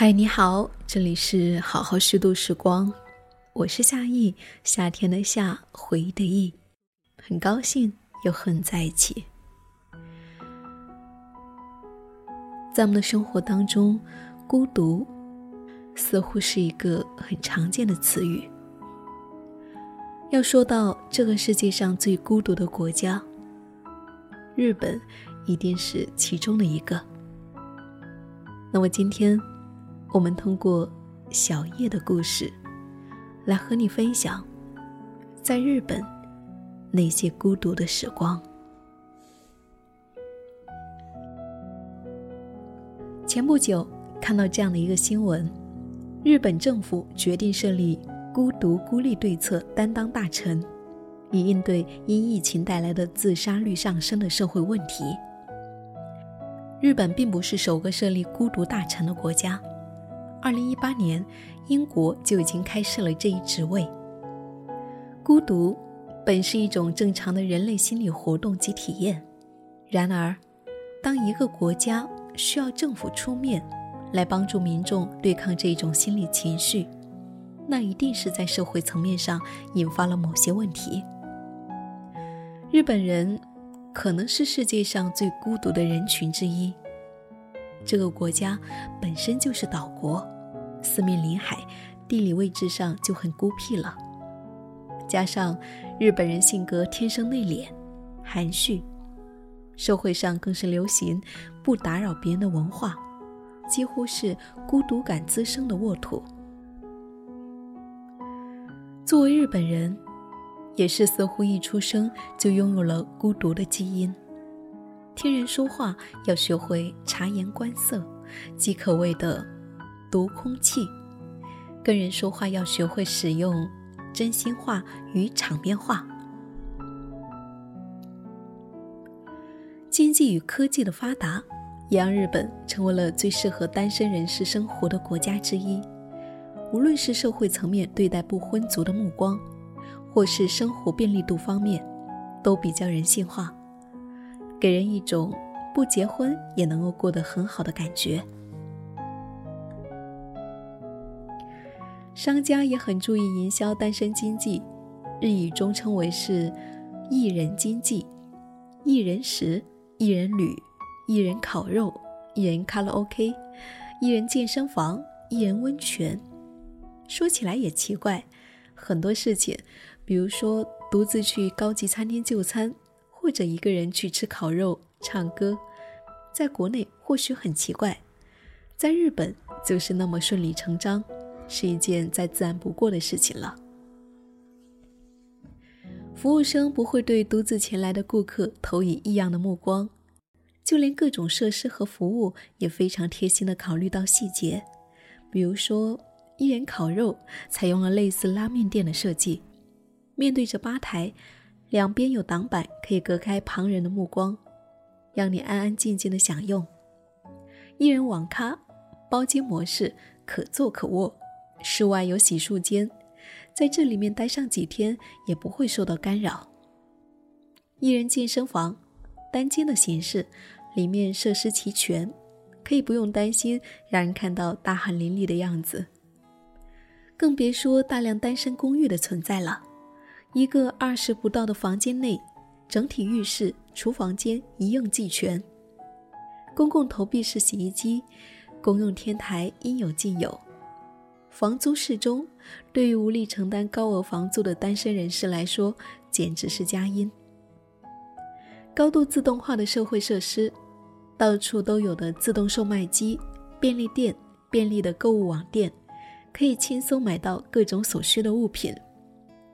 嗨，你好，这里是好好虚度时光，我是夏意，夏天的夏，回忆的忆，很高兴又和你在一起。在我们的生活当中，孤独似乎是一个很常见的词语。要说到这个世界上最孤独的国家，日本一定是其中的一个。那么今天。我们通过小叶的故事，来和你分享在日本那些孤独的时光。前不久看到这样的一个新闻：日本政府决定设立孤独孤立对策担当大臣，以应对因疫情带来的自杀率上升的社会问题。日本并不是首个设立孤独大臣的国家。二零一八年，英国就已经开设了这一职位。孤独本是一种正常的人类心理活动及体验，然而，当一个国家需要政府出面来帮助民众对抗这种心理情绪，那一定是在社会层面上引发了某些问题。日本人可能是世界上最孤独的人群之一。这个国家本身就是岛国，四面临海，地理位置上就很孤僻了。加上日本人性格天生内敛、含蓄，社会上更是流行不打扰别人的文化，几乎是孤独感滋生的沃土。作为日本人，也是似乎一出生就拥有了孤独的基因。听人说话要学会察言观色，即可谓的读空气；跟人说话要学会使用真心话与场面话。经济与科技的发达，也让日本成为了最适合单身人士生活的国家之一。无论是社会层面对待不婚族的目光，或是生活便利度方面，都比较人性化。给人一种不结婚也能够过得很好的感觉。商家也很注意营销单身经济，日语中称为是“一人经济”，一人食，一人旅，一人烤肉，一人卡拉 OK，一人健身房，一人温泉。说起来也奇怪，很多事情，比如说独自去高级餐厅就餐。或者一个人去吃烤肉、唱歌，在国内或许很奇怪，在日本就是那么顺理成章，是一件再自然不过的事情了。服务生不会对独自前来的顾客投以异样的目光，就连各种设施和服务也非常贴心的考虑到细节，比如说一人烤肉采用了类似拉面店的设计，面对着吧台。两边有挡板，可以隔开旁人的目光，让你安安静静的享用。一人网咖，包间模式，可坐可卧。室外有洗漱间，在这里面待上几天也不会受到干扰。一人健身房，单间的形式，里面设施齐全，可以不用担心让人看到大汗淋漓的样子。更别说大量单身公寓的存在了。一个二十不到的房间内，整体浴室、厨房间一应俱全。公共投币式洗衣机，公用天台应有尽有。房租适中，对于无力承担高额房租的单身人士来说，简直是佳音。高度自动化的社会设施，到处都有的自动售卖机、便利店、便利的购物网店，可以轻松买到各种所需的物品。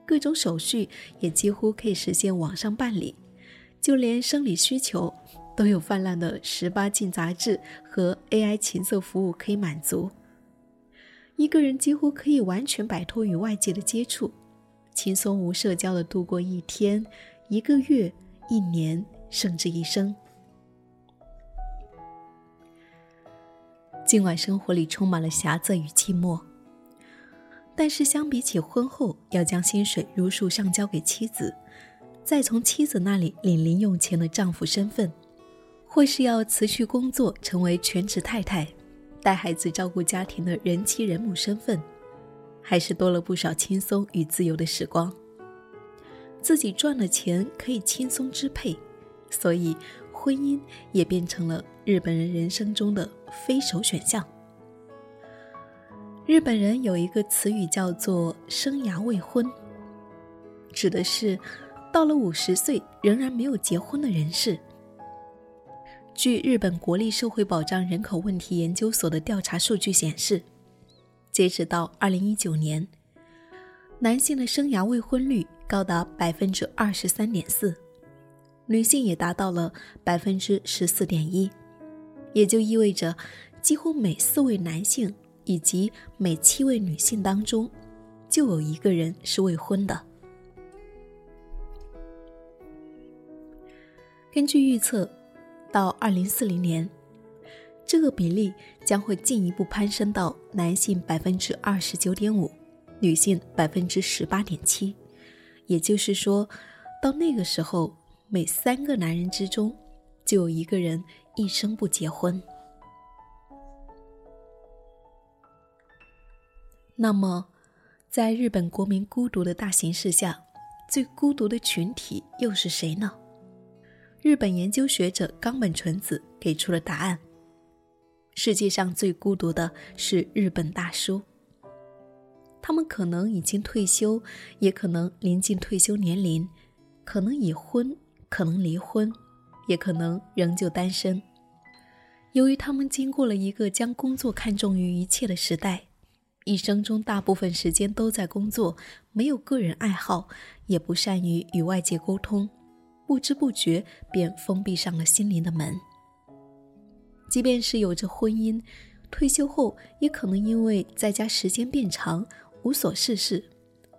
各种手续也几乎可以实现网上办理，就连生理需求都有泛滥的十八禁杂志和 AI 情色服务可以满足。一个人几乎可以完全摆脱与外界的接触，轻松无社交的度过一天、一个月、一年，甚至一生。尽管生活里充满了狭窄与寂寞。但是相比起婚后要将薪水如数上交给妻子，再从妻子那里领零用钱的丈夫身份，或是要辞去工作成为全职太太，带孩子、照顾家庭的人妻人母身份，还是多了不少轻松与自由的时光。自己赚了钱可以轻松支配，所以婚姻也变成了日本人人生中的非首选项。日本人有一个词语叫做“生涯未婚”，指的是到了五十岁仍然没有结婚的人士。据日本国立社会保障人口问题研究所的调查数据显示，截止到二零一九年，男性的生涯未婚率高达百分之二十三点四，女性也达到了百分之十四点一，也就意味着几乎每四位男性以及每七位女性当中，就有一个人是未婚的。根据预测。到二零四零年，这个比例将会进一步攀升到男性百分之二十九点五，女性百分之十八点七。也就是说，到那个时候，每三个男人之中就有一个人一生不结婚。那么，在日本国民孤独的大形势下，最孤独的群体又是谁呢？日本研究学者冈本纯子给出了答案：世界上最孤独的是日本大叔。他们可能已经退休，也可能临近退休年龄，可能已婚，可能离婚，也可能仍旧单身。由于他们经过了一个将工作看重于一切的时代，一生中大部分时间都在工作，没有个人爱好，也不善于与外界沟通。不知不觉便封闭上了心灵的门。即便是有着婚姻，退休后也可能因为在家时间变长，无所事事，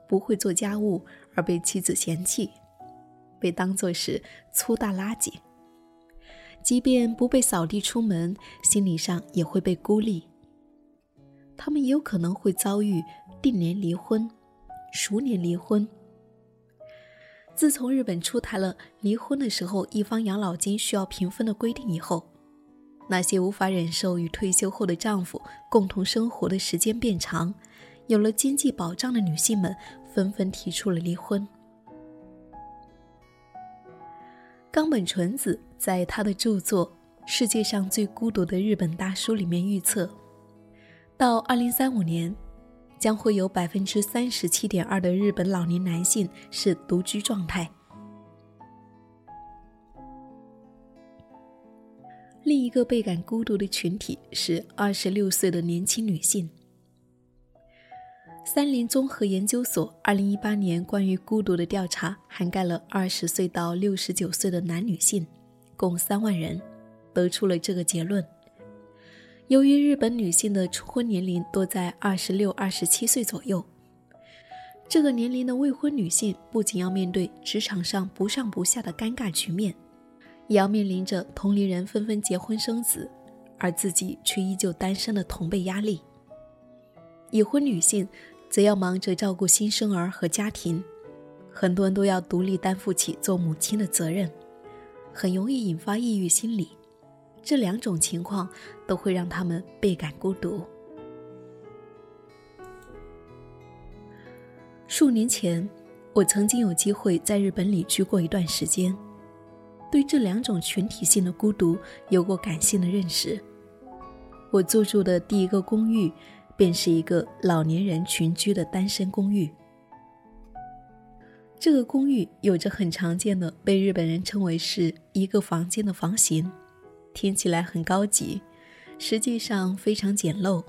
不会做家务而被妻子嫌弃，被当作是粗大垃圾。即便不被扫地出门，心理上也会被孤立。他们也有可能会遭遇定年离婚、熟年离婚。自从日本出台了离婚的时候一方养老金需要平分的规定以后，那些无法忍受与退休后的丈夫共同生活的时间变长，有了经济保障的女性们纷纷提出了离婚。冈本纯子在他的著作《世界上最孤独的日本大叔》里面预测，到二零三五年。将会有百分之三十七点二的日本老年男性是独居状态。另一个倍感孤独的群体是二十六岁的年轻女性。三菱综合研究所二零一八年关于孤独的调查涵盖了二十岁到六十九岁的男女性，共三万人，得出了这个结论。由于日本女性的初婚年龄多在二十六、二十七岁左右，这个年龄的未婚女性不仅要面对职场上不上不下的尴尬局面，也要面临着同龄人纷纷结婚生子，而自己却依旧单身的同辈压力。已婚女性则要忙着照顾新生儿和家庭，很多人都要独立担负起做母亲的责任，很容易引发抑郁心理。这两种情况都会让他们倍感孤独。数年前，我曾经有机会在日本旅居过一段时间，对这两种群体性的孤独有过感性的认识。我租住的第一个公寓，便是一个老年人群居的单身公寓。这个公寓有着很常见的被日本人称为是一个房间的房型。听起来很高级，实际上非常简陋。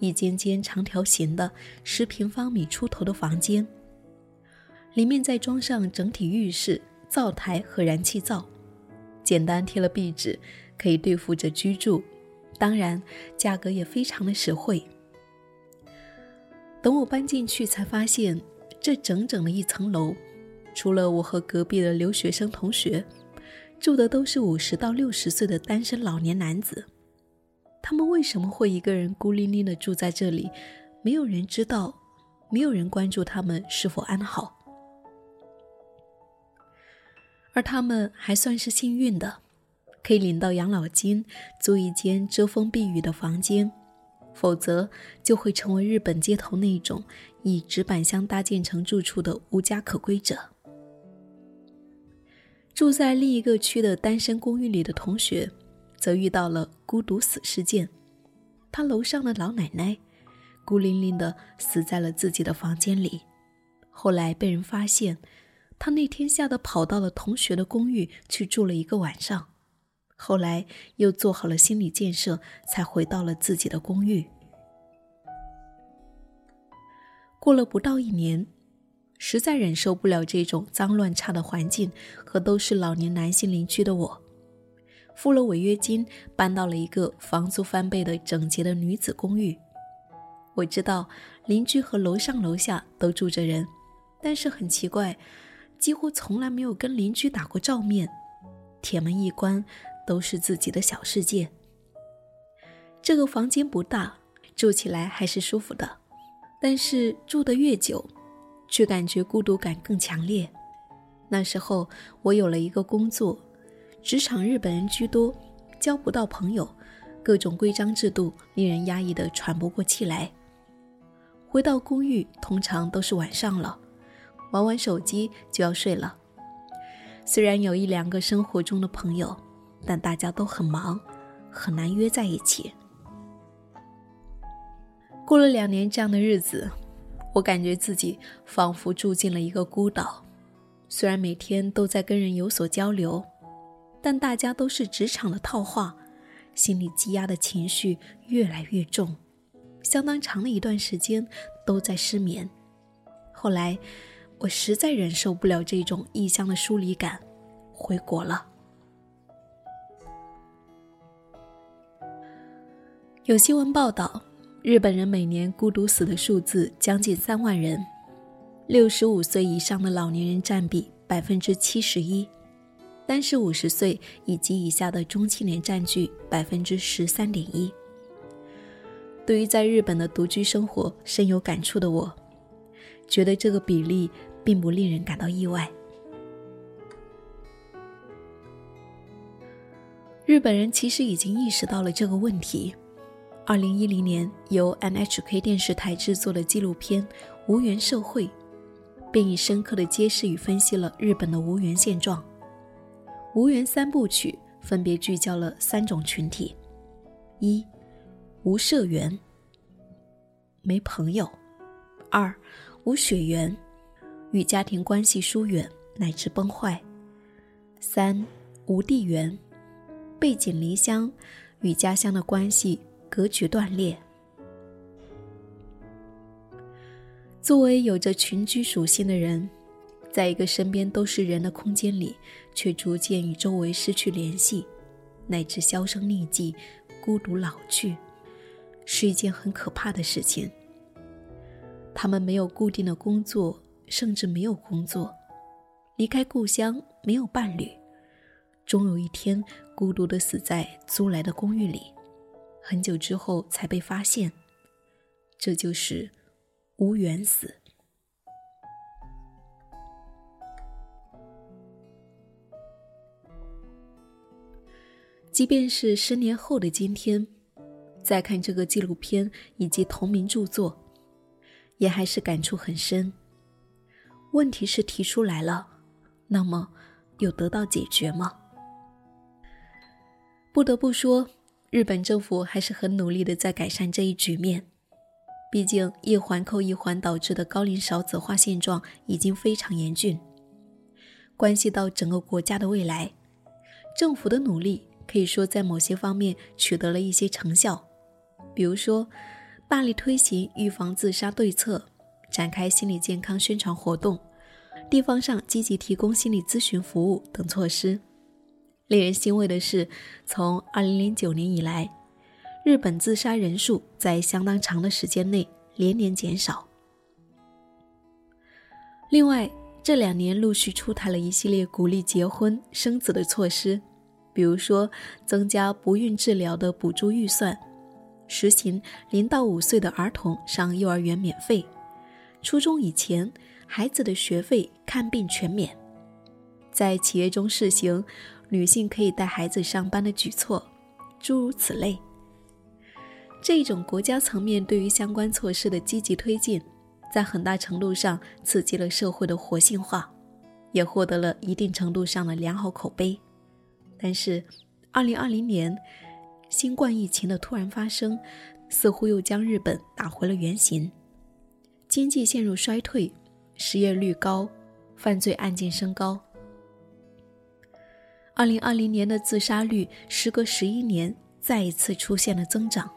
一间间长条形的十平方米出头的房间，里面再装上整体浴室、灶台和燃气灶，简单贴了壁纸，可以对付着居住。当然，价格也非常的实惠。等我搬进去，才发现这整整的一层楼，除了我和隔壁的留学生同学。住的都是五十到六十岁的单身老年男子，他们为什么会一个人孤零零的住在这里？没有人知道，没有人关注他们是否安好。而他们还算是幸运的，可以领到养老金，租一间遮风避雨的房间，否则就会成为日本街头那种以纸板箱搭建成住处的无家可归者。住在另一个区的单身公寓里的同学，则遇到了孤独死事件。他楼上的老奶奶，孤零零的死在了自己的房间里。后来被人发现，他那天吓得跑到了同学的公寓去住了一个晚上。后来又做好了心理建设，才回到了自己的公寓。过了不到一年。实在忍受不了这种脏乱差的环境和都是老年男性邻居的我，付了违约金，搬到了一个房租翻倍的整洁的女子公寓。我知道邻居和楼上楼下都住着人，但是很奇怪，几乎从来没有跟邻居打过照面。铁门一关，都是自己的小世界。这个房间不大，住起来还是舒服的，但是住得越久。却感觉孤独感更强烈。那时候我有了一个工作，职场日本人居多，交不到朋友，各种规章制度令人压抑的喘不过气来。回到公寓通常都是晚上了，玩玩手机就要睡了。虽然有一两个生活中的朋友，但大家都很忙，很难约在一起。过了两年这样的日子。我感觉自己仿佛住进了一个孤岛，虽然每天都在跟人有所交流，但大家都是职场的套话，心里积压的情绪越来越重，相当长的一段时间都在失眠。后来，我实在忍受不了这种异乡的疏离感，回国了。有新闻报道。日本人每年孤独死的数字将近三万人，六十五岁以上的老年人占比百分之七十一，但是五十岁以及以下的中青年占据百分之十三点一。对于在日本的独居生活深有感触的我，觉得这个比例并不令人感到意外。日本人其实已经意识到了这个问题。二零一零年，由 NHK 电视台制作的纪录片《无缘社会》，便以深刻的揭示与分析了日本的无缘现状。无缘三部曲分别聚焦了三种群体：一、无社缘，没朋友；二、无血缘，与家庭关系疏远乃至崩坏；三、无地缘，背井离乡，与家乡的关系。格局断裂。作为有着群居属性的人，在一个身边都是人的空间里，却逐渐与周围失去联系，乃至销声匿迹、孤独老去，是一件很可怕的事情。他们没有固定的工作，甚至没有工作，离开故乡，没有伴侣，终有一天孤独的死在租来的公寓里。很久之后才被发现，这就是无缘死。即便是十年后的今天，再看这个纪录片以及同名著作，也还是感触很深。问题是提出来了，那么有得到解决吗？不得不说。日本政府还是很努力的在改善这一局面，毕竟一环扣一环导致的高龄少子化现状已经非常严峻，关系到整个国家的未来。政府的努力可以说在某些方面取得了一些成效，比如说大力推行预防自杀对策，展开心理健康宣传活动，地方上积极提供心理咨询服务等措施。令人欣慰的是，从2009年以来，日本自杀人数在相当长的时间内连年减少。另外，这两年陆续出台了一系列鼓励结婚生子的措施，比如说增加不孕治疗的补助预算，实行零到五岁的儿童上幼儿园免费，初中以前孩子的学费看病全免，在企业中试行。女性可以带孩子上班的举措，诸如此类。这种国家层面对于相关措施的积极推进，在很大程度上刺激了社会的活性化，也获得了一定程度上的良好口碑。但是，二零二零年新冠疫情的突然发生，似乎又将日本打回了原形，经济陷入衰退，失业率高，犯罪案件升高。二零二零年的自杀率时隔十一年再一次出现了增长。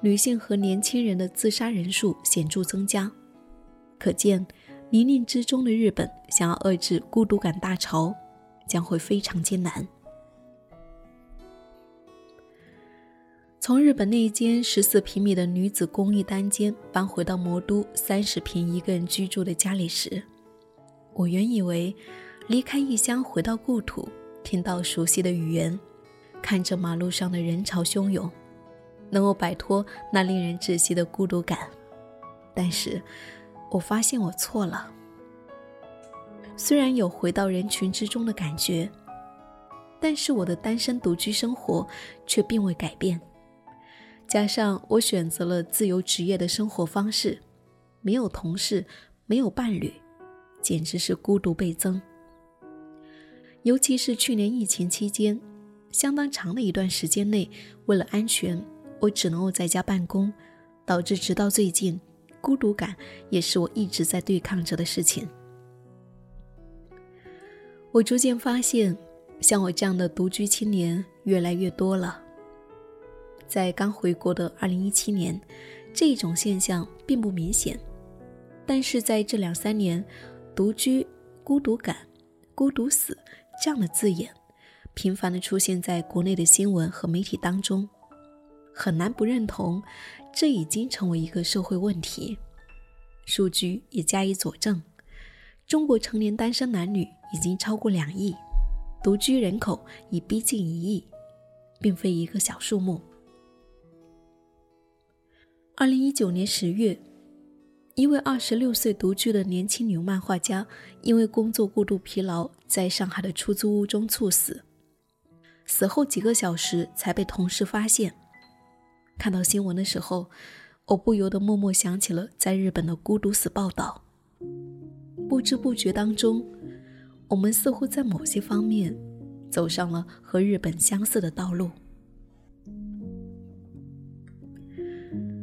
女性和年轻人的自杀人数显著增加，可见泥泞之中的日本想要遏制孤独感大潮，将会非常艰难。从日本那一间十四平米的女子公寓单间搬回到魔都三十平一个人居住的家里时，我原以为离开异乡回到故土，听到熟悉的语言，看着马路上的人潮汹涌。能够摆脱那令人窒息的孤独感，但是，我发现我错了。虽然有回到人群之中的感觉，但是我的单身独居生活却并未改变。加上我选择了自由职业的生活方式，没有同事，没有伴侣，简直是孤独倍增。尤其是去年疫情期间，相当长的一段时间内，为了安全。我只能够在家办公，导致直到最近，孤独感也是我一直在对抗着的事情。我逐渐发现，像我这样的独居青年越来越多了。在刚回国的2017年，这种现象并不明显，但是在这两三年，独居、孤独感、孤独死这样的字眼，频繁的出现在国内的新闻和媒体当中。很难不认同，这已经成为一个社会问题。数据也加以佐证，中国成年单身男女已经超过两亿，独居人口已逼近一亿，并非一个小数目。二零一九年十月，一位二十六岁独居的年轻女漫画家，因为工作过度疲劳，在上海的出租屋中猝死，死后几个小时才被同事发现。看到新闻的时候，我不由得默默想起了在日本的孤独死报道。不知不觉当中，我们似乎在某些方面走上了和日本相似的道路。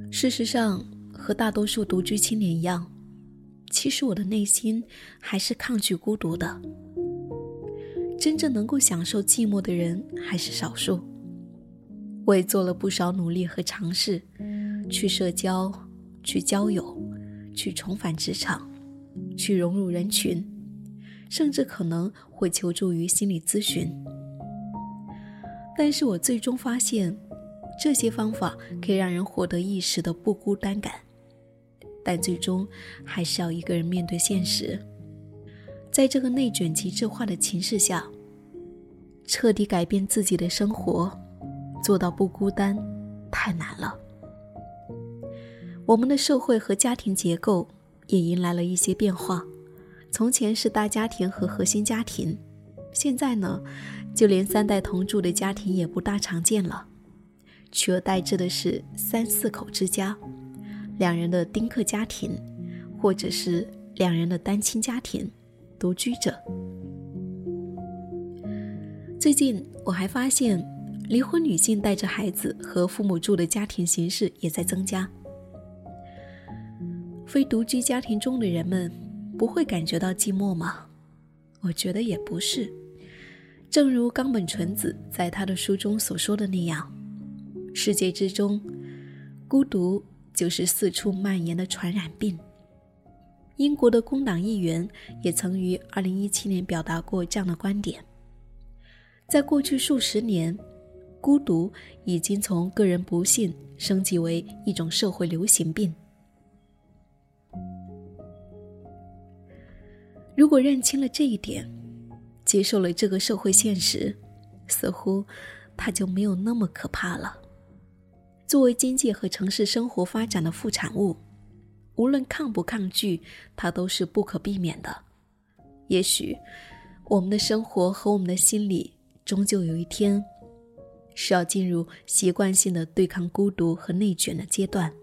事实上，和大多数独居青年一样，其实我的内心还是抗拒孤独的。真正能够享受寂寞的人还是少数。我也做了不少努力和尝试，去社交，去交友，去重返职场，去融入人群，甚至可能会求助于心理咨询。但是我最终发现，这些方法可以让人获得一时的不孤单感，但最终还是要一个人面对现实。在这个内卷极致化的情势下，彻底改变自己的生活。做到不孤单，太难了。我们的社会和家庭结构也迎来了一些变化。从前是大家庭和核心家庭，现在呢，就连三代同住的家庭也不大常见了，取而代之的是三四口之家，两人的丁克家庭，或者是两人的单亲家庭，独居者。最近我还发现。离婚女性带着孩子和父母住的家庭形式也在增加。非独居家庭中的人们不会感觉到寂寞吗？我觉得也不是。正如冈本纯子在他的书中所说的那样，世界之中，孤独就是四处蔓延的传染病。英国的工党议员也曾于2017年表达过这样的观点。在过去数十年。孤独已经从个人不幸升级为一种社会流行病。如果认清了这一点，接受了这个社会现实，似乎它就没有那么可怕了。作为经济和城市生活发展的副产物，无论抗不抗拒，它都是不可避免的。也许，我们的生活和我们的心理。终究有一天是要进入习惯性的对抗孤独和内卷的阶段。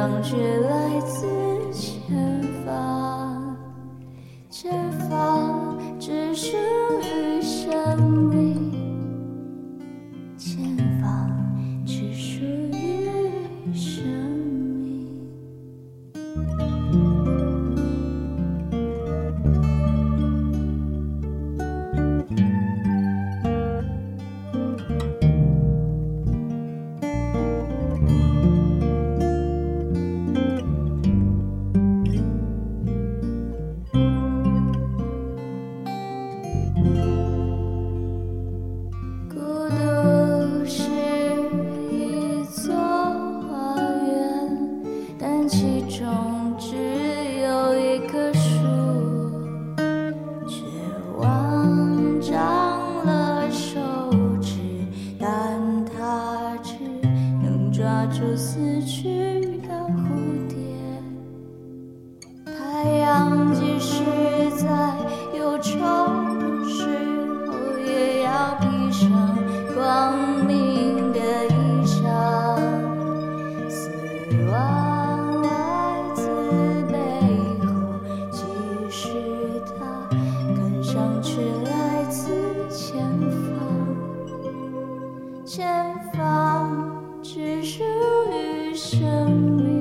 相聚来自前方前方只是于生命。